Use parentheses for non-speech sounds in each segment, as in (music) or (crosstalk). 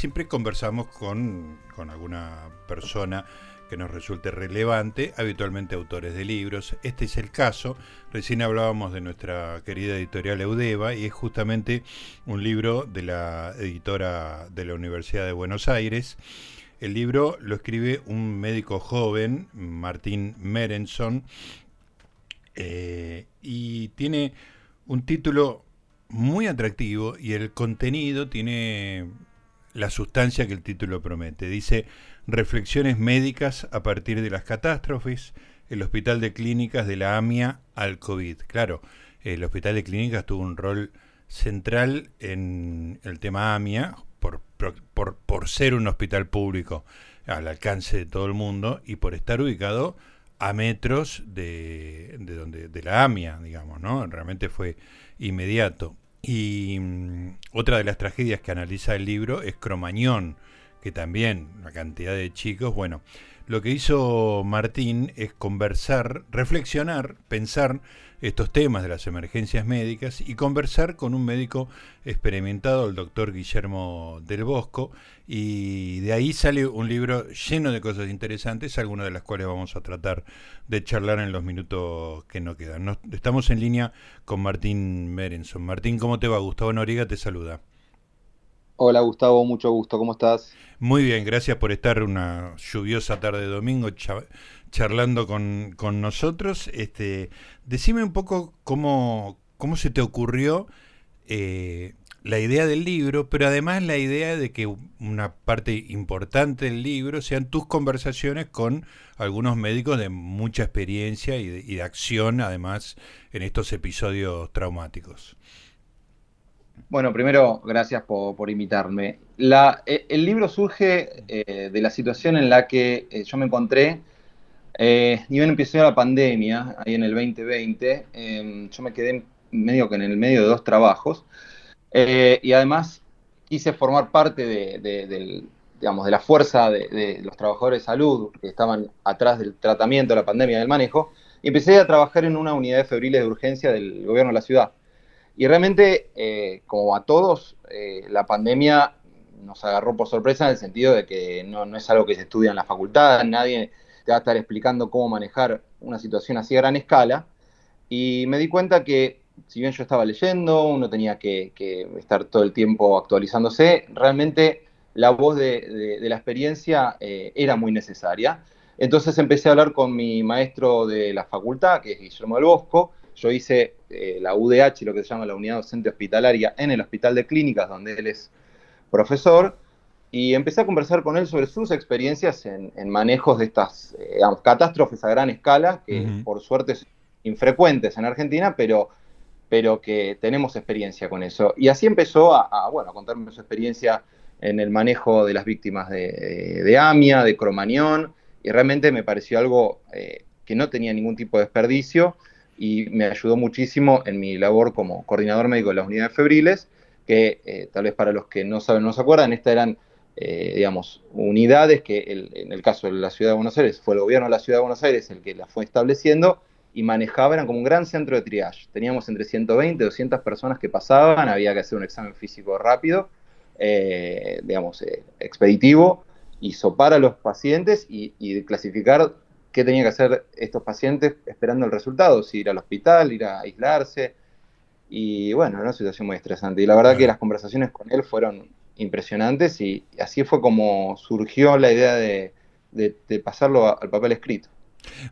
siempre conversamos con, con alguna persona que nos resulte relevante, habitualmente autores de libros. Este es el caso. Recién hablábamos de nuestra querida editorial Eudeva y es justamente un libro de la editora de la Universidad de Buenos Aires. El libro lo escribe un médico joven, Martín Merenson, eh, y tiene un título muy atractivo y el contenido tiene la sustancia que el título promete. Dice Reflexiones médicas a partir de las catástrofes, el Hospital de Clínicas de la AMIA al COVID. Claro, el Hospital de Clínicas tuvo un rol central en el tema AMIA por, por, por ser un hospital público al alcance de todo el mundo y por estar ubicado a metros de, de, donde, de la AMIA, digamos, ¿no? Realmente fue inmediato. Y mm, otra de las tragedias que analiza el libro es Cromañón, que también una cantidad de chicos, bueno, lo que hizo Martín es conversar, reflexionar, pensar estos temas de las emergencias médicas y conversar con un médico experimentado, el doctor Guillermo del Bosco, y de ahí sale un libro lleno de cosas interesantes, algunas de las cuales vamos a tratar de charlar en los minutos que nos quedan. estamos en línea con Martín Merenson. Martín, ¿cómo te va? Gustavo Noriega te saluda. Hola Gustavo, mucho gusto, ¿cómo estás? Muy bien, gracias por estar una lluviosa tarde de domingo charlando con, nosotros. Este, decime un poco cómo, cómo se te ocurrió eh, la idea del libro, pero además la idea de que una parte importante del libro sean tus conversaciones con algunos médicos de mucha experiencia y de acción, además, en estos episodios traumáticos. Bueno, primero, gracias por, invitarme. La, e, el libro surge eh, de la situación en la que eh, yo me encontré, eh, y bien empezó la pandemia, ahí en el 2020, em, yo me quedé medio que en el medio de dos trabajos, y además quise formar parte de, digamos, de la fuerza de, los trabajadores de salud que estaban atrás del tratamiento de la pandemia, del manejo, y empecé a trabajar en una unidad de febriles de urgencia del gobierno de la ciudad. Y realmente, eh, como a todos, eh, la pandemia nos agarró por sorpresa en el sentido de que no, es algo que se estudia en la facultad, nadie te va a estar explicando cómo manejar una situación así a gran escala. Y me di cuenta que, si bien yo estaba leyendo, uno tenía que, estar todo el tiempo actualizándose, realmente la voz de, la experiencia eh, era muy necesaria. Entonces empecé a hablar con mi maestro de la facultad, que es Guillermo del Bosco, yo hice eh, la UDH, lo que se llama la Unidad Docente Hospitalaria, en el Hospital de Clínicas, donde él es profesor, y empecé a conversar con él sobre sus experiencias en, manejos de estas eh, catástrofes a gran escala, que por suerte son infrecuentes en Argentina, pero, pero que tenemos experiencia con eso. Y así empezó a, bueno, a contarme su experiencia en el manejo de las víctimas de, AMIA, de Cromañón, y realmente me pareció algo eh, que no tenía ningún tipo de desperdicio y me ayudó muchísimo en mi labor como coordinador médico de las unidades febriles, que eh, tal vez para los que no saben, no se acuerdan, estas eran, eh, digamos, unidades que en el caso de la Ciudad de Buenos Aires, fue el gobierno de la Ciudad de Buenos Aires el que las fue estableciendo y manejaba, eran como un gran centro de triage. Teníamos entre 120 y 200 personas que pasaban, había que hacer un examen físico rápido, eh, digamos, expeditivo, y sopar a los pacientes y, y clasificar qué tenía que hacer estos pacientes esperando el resultado, si ir al hospital, ir a aislarse. Y bueno, era una situación muy estresante. Y la verdad que las conversaciones con él fueron impresionantes y así fue como surgió la idea de, pasarlo al papel escrito.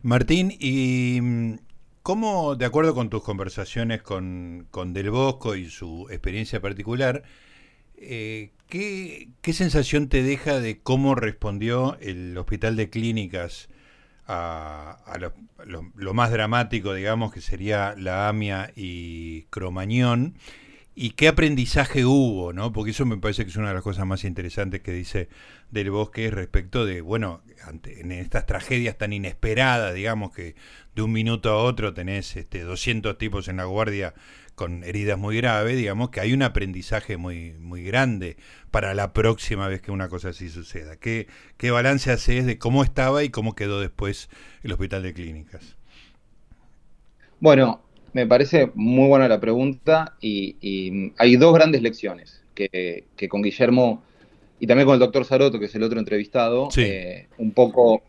Martín, ¿y mm, cómo, de acuerdo con tus conversaciones con, Del Bosco y su experiencia particular, eh, ¿qué, ¿qué, sensación te deja de cómo respondió el Hospital de Clínicas a, lo, más dramático, digamos, que sería la AMIA y Cromañón, y qué aprendizaje hubo, ¿no? Porque eso me parece que es una de las cosas más interesantes que dice Del Bosque respecto de, bueno, en estas tragedias tan inesperadas, digamos, que de un minuto a otro tenés este, 200 tipos en la guardia con heridas muy graves, digamos que hay un aprendizaje muy, muy grande para la próxima vez que una cosa así suceda. ¿Qué, qué balance haces de cómo estaba y cómo quedó después el hospital de clínicas? Bueno, me parece muy buena la pregunta y, hay dos grandes lecciones que, con Guillermo y también con el doctor Saroto, que es el otro entrevistado, un poco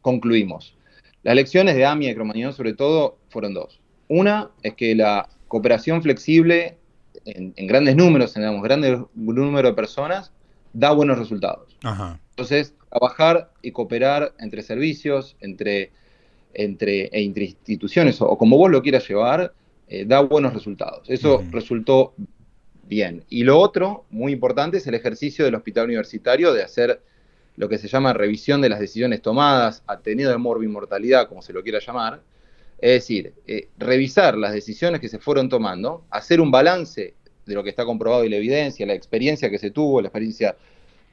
concluimos. Las lecciones de AMIA y Cromañón, sobre todo, fueron dos. Una es que la cooperación flexible en, grandes números, en un grandes número de personas, da buenos resultados. Entonces, trabajar y cooperar entre servicios, entre, entre, e instituciones, o, como vos lo quieras llevar, eh, da buenos resultados. Eso resultó bien. Y lo otro, muy importante, es el ejercicio del hospital universitario de hacer lo que se llama revisión de las decisiones tomadas, atenido de morbimortalidad, como se lo quiera llamar, es decir, eh, revisar las decisiones que se fueron tomando, hacer un balance de lo que está comprobado y la evidencia, la experiencia que se tuvo, la experiencia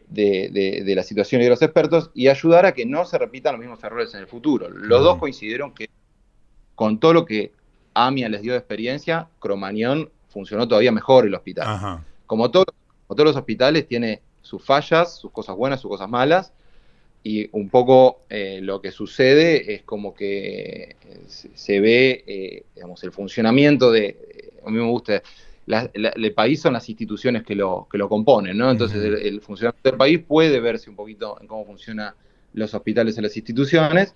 de, la situación y de los expertos, y ayudar a que no se repitan los mismos errores en el futuro. Los dos coincidieron que con todo lo que AMIA les dio de experiencia, Cromañón funcionó todavía mejor el hospital. Como, como todos los hospitales, tiene sus fallas, sus cosas buenas, sus cosas malas, y un poco eh, lo que sucede es como que eh, se, ve, eh, digamos, el funcionamiento de, a mí me gusta, el país son las instituciones que lo, que lo componen, ¿no? Entonces el, funcionamiento del país puede verse un poquito en cómo funcionan los hospitales y las instituciones,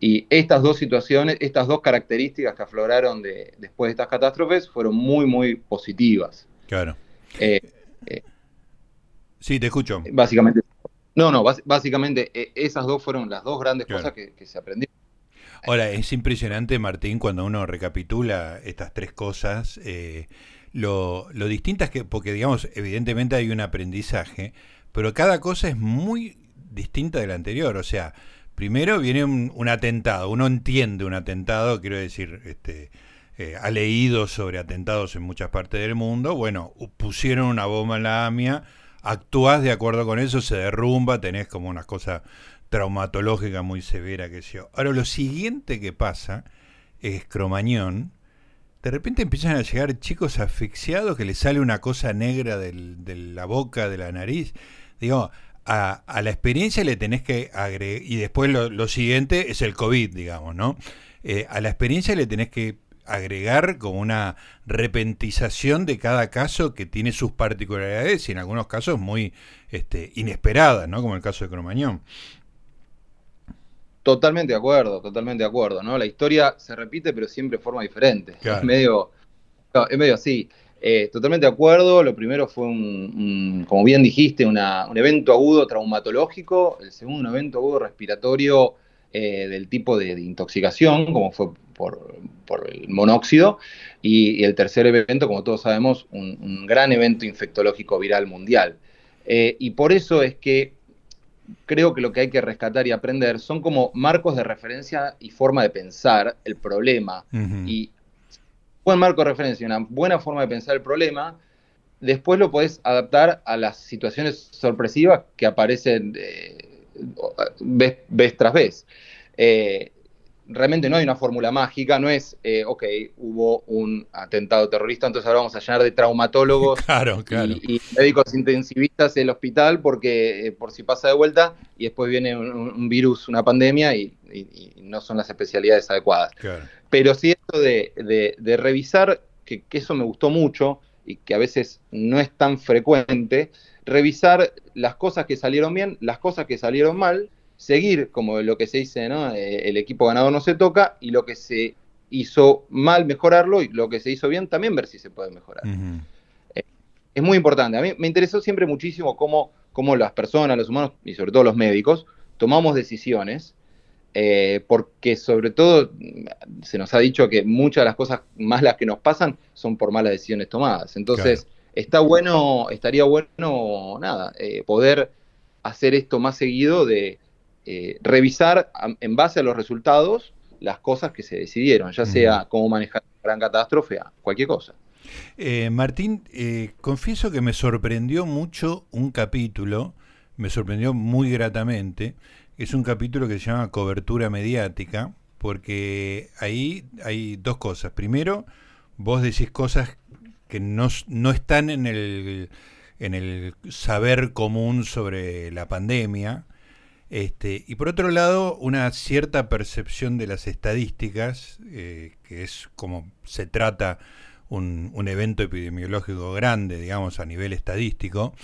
y estas dos situaciones, estas dos características que afloraron de, después de estas catástrofes fueron muy, muy positivas. Claro. sí, te escucho. Básicamente no, no, básicamente e, esas dos fueron las dos grandes cosas que, se aprendieron. Ahora, es impresionante, Martín, cuando uno recapitula estas tres cosas, eh, lo, lo distintas que, porque digamos, evidentemente hay un aprendizaje, pero cada cosa es muy distinta de la anterior. O sea, primero viene un, atentado, uno entiende un atentado, quiero decir, este, eh, ha leído sobre atentados en muchas partes del mundo, bueno, pusieron una bomba en la AMIA, actúas de acuerdo con eso, se derrumba, tenés como una cosa traumatológica muy severa que yo. Ahora, lo siguiente que pasa es Cromañón. De repente empiezan a llegar chicos asfixiados que les sale una cosa negra de la boca, de la nariz. Digo, a, la experiencia le tenés que agregar, y después lo, siguiente es el COVID, digamos, ¿no? Eh, a la experiencia le tenés que agregar como una repentización de cada caso que tiene sus particularidades y en algunos casos muy este, inesperadas, ¿no? Como el caso de Cromañón. Totalmente de acuerdo, totalmente de acuerdo, ¿no? La historia se repite pero siempre de forma diferente. Es medio, es medio así. Eh, totalmente de acuerdo. Lo primero fue un, como bien dijiste, un evento agudo traumatológico. El segundo, un evento agudo respiratorio eh, del tipo de, intoxicación, como fue por, el monóxido, y, el tercer evento, como todos sabemos, un, gran evento infectológico viral mundial. Eh, y por eso es que creo que lo que hay que rescatar y aprender son como marcos de referencia y forma de pensar el problema. Y buen marco de referencia, una buena forma de pensar el problema, después lo podés adaptar a las situaciones sorpresivas que aparecen eh, vez, tras vez. Eh, realmente no hay una fórmula mágica, no es, eh, ok, hubo un atentado terrorista, entonces ahora vamos a llenar de traumatólogos (laughs) Y, médicos intensivistas el hospital porque eh, por si pasa de vuelta y después viene un, virus, una pandemia y, no son las especialidades adecuadas. Pero sí esto de, revisar, que, que, eso me gustó mucho y que a veces no es tan frecuente, revisar las cosas que salieron bien, las cosas que salieron mal seguir como lo que se dice, ¿no? Eh, el equipo ganador no se toca y lo que se hizo mal mejorarlo y lo que se hizo bien también ver si se puede mejorar. Eh, es muy importante. A mí me interesó siempre muchísimo cómo, cómo, las personas, los humanos y sobre todo los médicos tomamos decisiones. Eh, porque sobre todo se nos ha dicho que muchas de las cosas malas que nos pasan son por malas decisiones tomadas. Entonces, está bueno, estaría bueno, nada, poder hacer esto más seguido de, eh, revisar en base a los resultados las cosas que se decidieron, ya sea cómo manejar una gran catástrofe, cualquier cosa. Eh, Martín, eh, confieso que me sorprendió mucho un capítulo, me sorprendió muy gratamente, es un capítulo que se llama Cobertura Mediática, porque ahí hay dos cosas. Primero, vos decís cosas que no, no están en el, en el saber común sobre la pandemia, este, y por otro lado, una cierta percepción de las estadísticas, eh, que es como se trata un, evento epidemiológico grande, digamos, a nivel estadístico,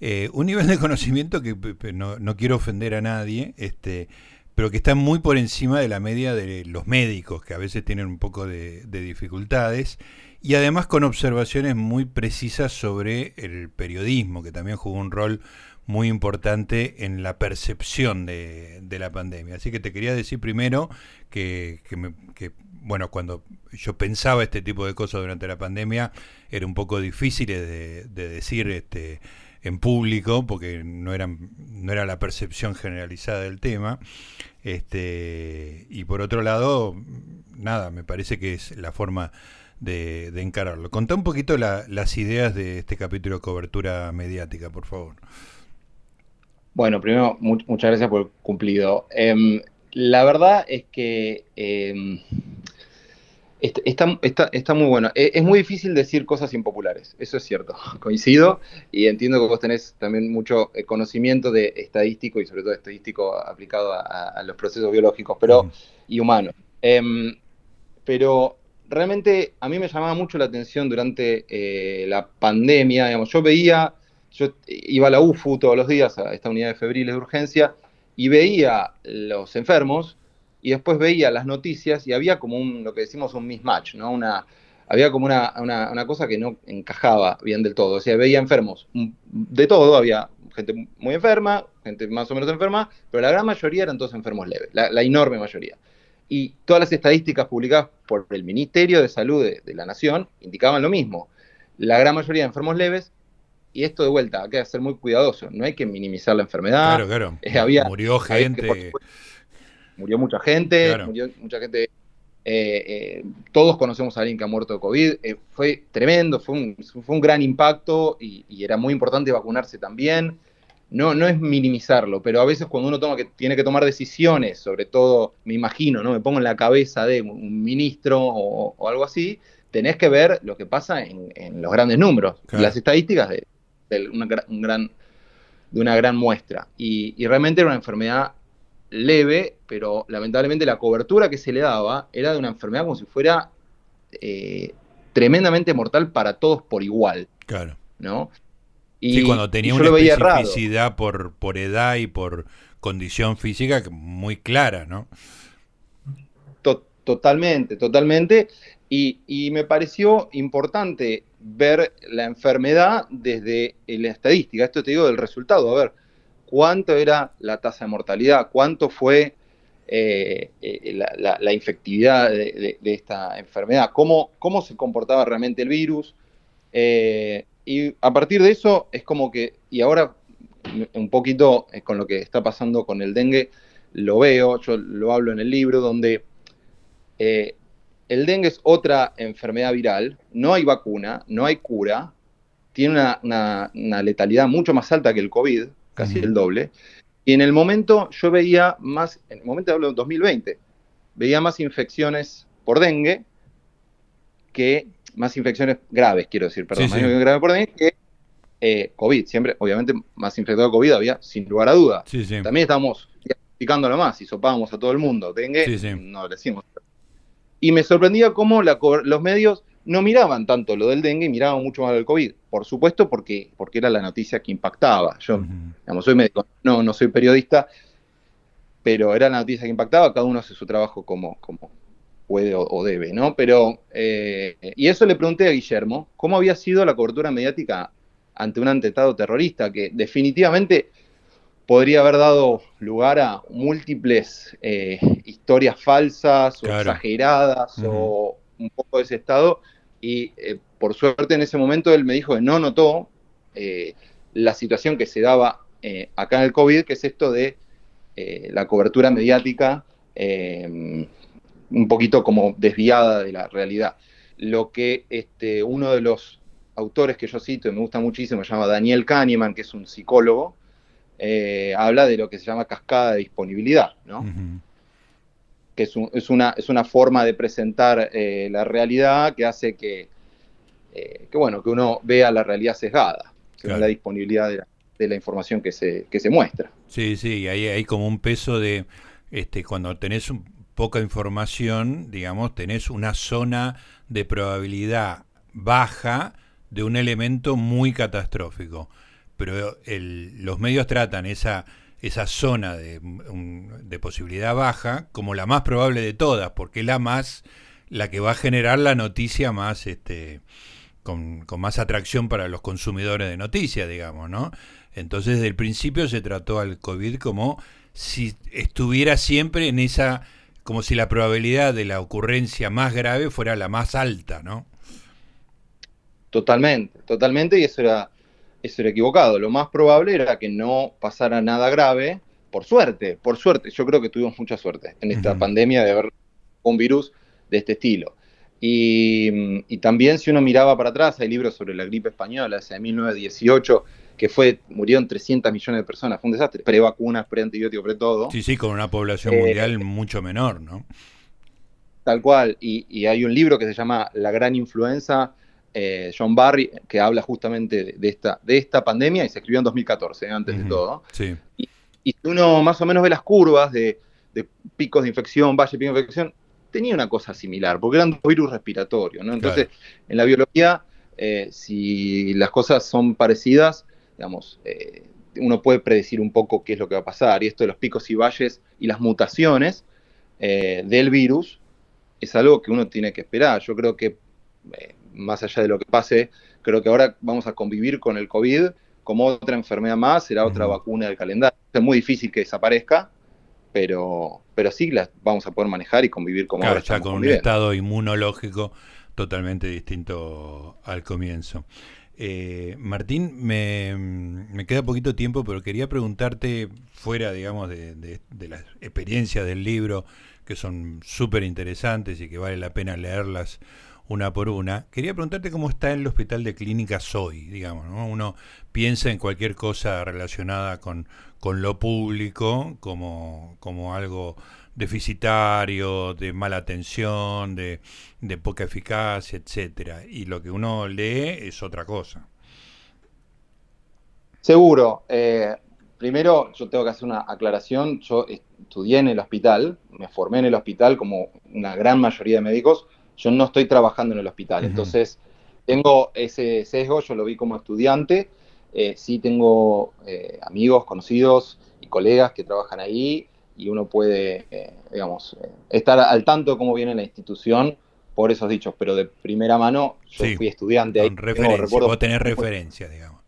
eh, un nivel de conocimiento que no, no, quiero ofender a nadie, este, pero que está muy por encima de la media de los médicos, que a veces tienen un poco de, de dificultades, y además con observaciones muy precisas sobre el periodismo, que también jugó un rol muy importante en la percepción de, la pandemia. Así que te quería decir primero que, que, bueno, cuando yo pensaba este tipo de cosas durante la pandemia, era un poco difícil de, decir este, en público, porque no, eran, no era la percepción generalizada del tema. Este, y por otro lado, nada, me parece que es la forma de, encararlo. Contá un poquito las ideas de este capítulo de cobertura mediática, por favor. Bueno, primero, muchas gracias por el cumplido. Em, la verdad es que em, está, muy bueno. E, es, muy difícil decir cosas impopulares, eso es cierto, (laughs) coincido y entiendo que vos tenés también mucho eh, conocimiento de estadístico y sobre todo estadístico aplicado a, los procesos biológicos pero, y humanos. Em, pero realmente a mí me llamaba mucho la atención durante eh, la pandemia, digamos, yo veía yo iba a la UFU todos los días, a esta unidad de febriles de urgencia, y veía los enfermos, y después veía las noticias, y había como un, lo que decimos un mismatch, ¿no? Una, había como una, una, cosa que no encajaba bien del todo. O sea, veía enfermos de todo, había gente muy enferma, gente más o menos enferma, pero la gran mayoría eran todos enfermos leves, la, enorme mayoría. Y todas las estadísticas publicadas por el Ministerio de Salud de, de, la Nación indicaban lo mismo. La gran mayoría de enfermos leves y esto de vuelta, hay que ser muy cuidadoso, no hay que minimizar la enfermedad. Claro, claro. Eh, murió gente. murió mucha gente, murió mucha gente. Eh, eh, todos conocemos a alguien que ha muerto de COVID. fue tremendo, fue un, fue un gran impacto y, era muy importante vacunarse también. No, no es minimizarlo, pero a veces cuando uno toma que, tiene que tomar decisiones, sobre todo, me imagino, ¿no? Me pongo en la cabeza de un ministro o, algo así, tenés que ver lo que pasa en, los grandes números. Las estadísticas de, de una, gran, de una gran muestra. Y, realmente era una enfermedad leve, pero lamentablemente la cobertura que se le daba era de una enfermedad como si fuera eh, tremendamente mortal para todos por igual. Claro. ¿No? Y, sí, cuando tenía una especificidad por, por edad y por condición física muy clara, ¿no? totalmente, totalmente. Y, me pareció importante ver la enfermedad desde la estadística. Esto te digo del resultado. A ver, cuánto era la tasa de mortalidad, cuánto fue eh, eh, la, infectividad de, esta enfermedad, cómo, cómo se comportaba realmente el virus. Eh, y a partir de eso es como que, y ahora un poquito con lo que está pasando con el dengue, lo veo, yo lo hablo en el libro, donde el dengue es otra enfermedad viral, no hay vacuna, no hay cura, tiene una, letalidad mucho más alta que el COVID, casi el doble. Y en el momento yo veía más, en el momento hablo de 2020, veía más infecciones por dengue que, más infecciones graves, quiero decir, perdón, más infecciones graves por dengue que eh, COVID. Siempre, obviamente, más infectado de COVID había, sin lugar a duda. También estábamos diagnosticándolo más y sopábamos a todo el mundo. Dengue, no le decimos, y me sorprendía cómo los medios no miraban tanto lo del dengue y miraban mucho más lo del COVID. Por supuesto, porque, porque era la noticia que impactaba. Yo, digamos, soy médico, no, no soy periodista, pero era la noticia que impactaba, cada uno hace su trabajo como, como puede o, debe, ¿no? Pero, eh, y eso le pregunté a Guillermo, ¿cómo había sido la cobertura mediática ante un atentado terrorista que definitivamente podría haber dado lugar a múltiples eh, historias falsas o exageradas o un poco de ese estado. Y eh, por suerte en ese momento él me dijo que no notó eh, la situación que se daba acá en el COVID, que es esto de la cobertura mediática un poquito como desviada de la realidad. Lo que este, uno de los autores que yo cito y me gusta muchísimo se llama Daniel Kahneman, que es un psicólogo, eh, habla de lo que se llama cascada de disponibilidad, ¿no? que es, una, es una forma de presentar eh, la realidad que hace que, eh, que, bueno, que uno vea la realidad sesgada, según la disponibilidad de la, información que se, que se muestra. Sí, sí, ahí hay como un peso de, este, cuando tenés poca información, digamos, tenés una zona de probabilidad baja de un elemento muy catastrófico pero los medios tratan esa, esa zona de, de, posibilidad baja como la más probable de todas, porque es la más, la que va a generar la noticia más, este, con, con más atracción para los consumidores de noticias, digamos, ¿no? Entonces, desde el principio se trató al COVID como si estuviera siempre en esa, como si la probabilidad de la ocurrencia más grave fuera la más alta, ¿no? Totalmente, totalmente, y eso era, eso era equivocado. Lo más probable era que no pasara nada grave, por suerte, por suerte. Yo creo que tuvimos mucha suerte en esta pandemia de haber un virus de este estilo. Y, y, también si uno miraba para atrás, hay libros sobre la gripe española, hace 1918, que fue, murieron 300 millones de personas, fue un desastre, pre-vacunas, pre-antibióticos, pre-todo. Sí, sí, con una población eh, mundial mucho menor, ¿no? Tal cual, y, hay un libro que se llama La Gran Influenza, eh, John Barry, que habla justamente de esta, de esta pandemia y se escribió en 2014, eh, antes de todo. Sí. Y, y, uno más o menos ve las curvas de, picos de infección, valle, pico de infección, tenía una cosa similar, porque eran dos virus respiratorios, ¿no? Entonces, en la biología, si las cosas son parecidas, digamos, eh, uno puede predecir un poco qué es lo que va a pasar. Y esto de los picos y valles y las mutaciones eh, del virus es algo que uno tiene que esperar. Yo creo que, eh, más allá de lo que pase, creo que ahora vamos a convivir con el COVID como otra enfermedad más, será otra vacuna del calendario. Es muy difícil que desaparezca, pero, pero sí las vamos a poder manejar y convivir como ahora. Ya con un estado inmunológico totalmente distinto al comienzo. Eh, Martín, me, queda poquito tiempo, pero quería preguntarte, fuera, digamos, de, de las experiencias del libro, que son súper interesantes y que vale la pena leerlas una por una, quería preguntarte cómo está el hospital de clínicas hoy, digamos, ¿no? Uno piensa en cualquier cosa relacionada con, con lo público como, como algo deficitario, de mala atención, de, poca eficacia, etcétera. Y lo que uno lee es otra cosa. Seguro. Eh, primero, yo tengo que hacer una aclaración. Yo estudié en el hospital, me formé en el hospital como una gran mayoría de médicos. Yo no estoy trabajando en el hospital. Entonces, tengo ese sesgo, yo lo vi como estudiante. Eh, sí tengo eh, amigos, conocidos y colegas que trabajan ahí y uno puede, eh, digamos, estar al tanto de cómo viene la institución por esos dichos, pero de primera mano yo fui estudiante ahí. Referencia, recuerdo, tener referencia, digamos.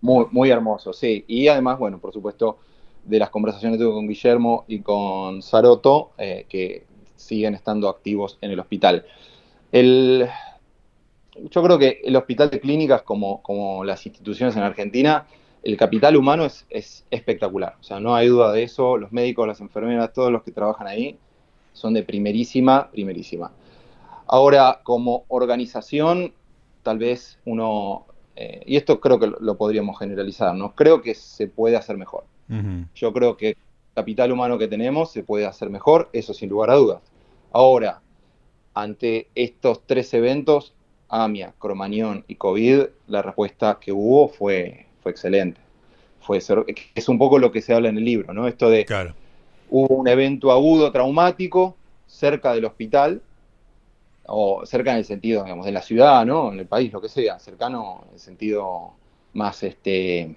Muy, muy hermoso, sí. Y además, bueno, por supuesto, de las conversaciones que tuve con Guillermo y con Saroto, que siguen estando activos en el hospital. El, yo creo que el hospital de clínicas, como, como las instituciones en Argentina, el capital humano es, espectacular. O sea, no hay duda de eso. Los médicos, las enfermeras, todos los que trabajan ahí son de primerísima, primerísima. Ahora, como organización, tal vez uno, eh, y esto creo que lo, podríamos generalizar, ¿no? Creo que se puede hacer mejor. Yo creo que el capital humano que tenemos se puede hacer mejor, eso sin lugar a dudas. Ahora, ante estos tres eventos, AMIA, Cromañón y COVID, la respuesta que hubo fue fue excelente. Fue, es un poco lo que se habla en el libro, ¿no? Esto de claro. hubo un evento agudo traumático cerca del hospital, o cerca en el sentido, digamos, de la ciudad, ¿no? En el país, lo que sea, cercano en el sentido más este,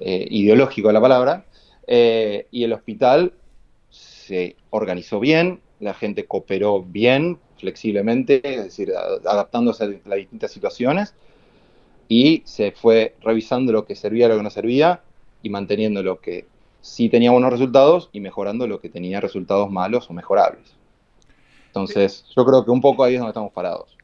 eh, ideológico de la palabra, eh, y el hospital se organizó bien, la gente cooperó bien, flexiblemente, es decir, adaptándose a las distintas situaciones, y se fue revisando lo que servía, lo que no servía y manteniendo lo que sí tenía buenos resultados y mejorando lo que tenía resultados malos o mejorables. Entonces, yo creo que un poco ahí es donde estamos parados.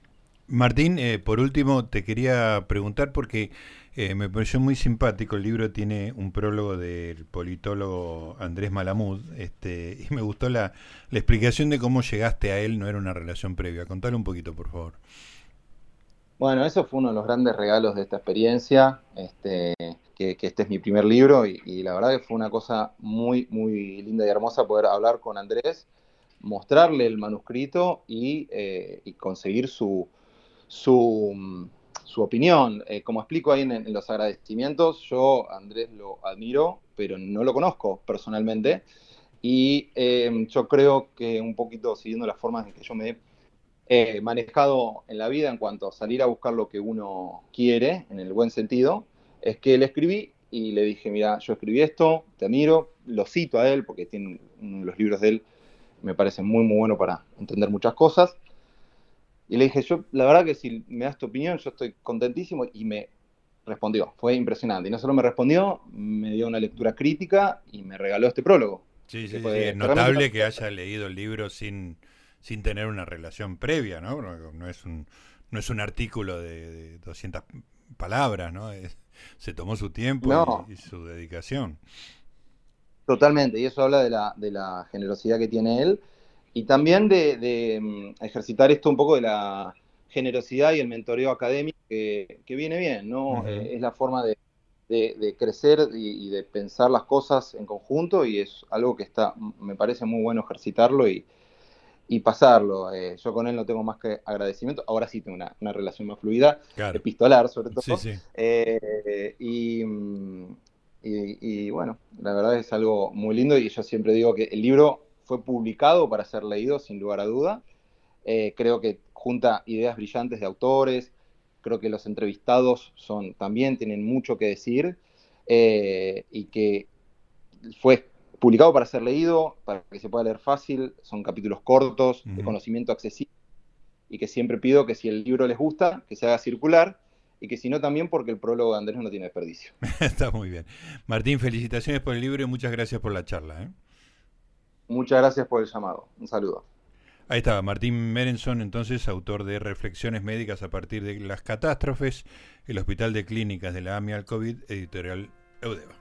Martín, eh, por último, te quería preguntar porque eh, me pareció muy simpático. El libro tiene un prólogo del politólogo Andrés Malamud este, y me gustó la, explicación de cómo llegaste a él. No era una relación previa. Contale un poquito, por favor. Bueno, eso fue uno de los grandes regalos de esta experiencia, este, que, este es mi primer libro y, la verdad que fue una cosa muy, muy linda y hermosa poder hablar con Andrés, mostrarle el manuscrito y, eh, conseguir su, su, opinión. Eh, como explico ahí en, los agradecimientos, yo Andrés lo admiro, pero no lo conozco personalmente. Y eh, yo creo que un poquito siguiendo las formas en que yo me manejado en la vida en cuanto a salir a buscar lo que uno quiere, en el buen sentido, es que le escribí y le dije, mira, yo escribí esto, te admiro, lo cito a él porque tiene los libros de él, me parece muy, muy bueno para entender muchas cosas. Y le dije, yo, la verdad que si me das tu opinión, yo estoy contentísimo y me respondió, fue impresionante. Y no solo me respondió, me dio una lectura crítica y me regaló este prólogo. Sí, sí, sí, es notable que haya leído el libro sin, sin tener una relación previa, ¿no? No es un, no es un artículo de, 200 palabras, ¿no? se tomó su tiempo y, su dedicación. Totalmente, y eso habla de la, de la generosidad que tiene él y también de, mm, ejercitar esto un poco de la generosidad y el mentoreo académico que, viene bien, ¿no? Eh, es la forma de, crecer y, y, de pensar las cosas en conjunto y es algo que está, me parece muy bueno ejercitarlo y, y pasarlo. Eh, yo con él no tengo más que agradecimiento. Ahora sí tengo una, relación más fluida, epistolar sobre todo. Eh, mm, y, bueno, la verdad es algo muy lindo y yo siempre digo que el libro fue publicado para ser leído sin lugar a duda. Eh, creo que junta ideas brillantes de autores. Creo que los entrevistados son también tienen mucho que decir y que fue publicado para ser leído, para que se pueda leer fácil, son capítulos cortos, de conocimiento accesible, y que siempre pido que si el libro les gusta, que se haga circular, y que si no también porque el prólogo de Andrés no tiene desperdicio. (laughs) Está muy bien. Martín, felicitaciones por el libro y muchas gracias por la charla. ¿eh? Muchas gracias por el llamado. Un saludo. Ahí estaba, Martín Merenson, entonces, autor de Reflexiones Médicas a partir de las catástrofes, el Hospital de Clínicas de la AMI al COVID, editorial Eudeva.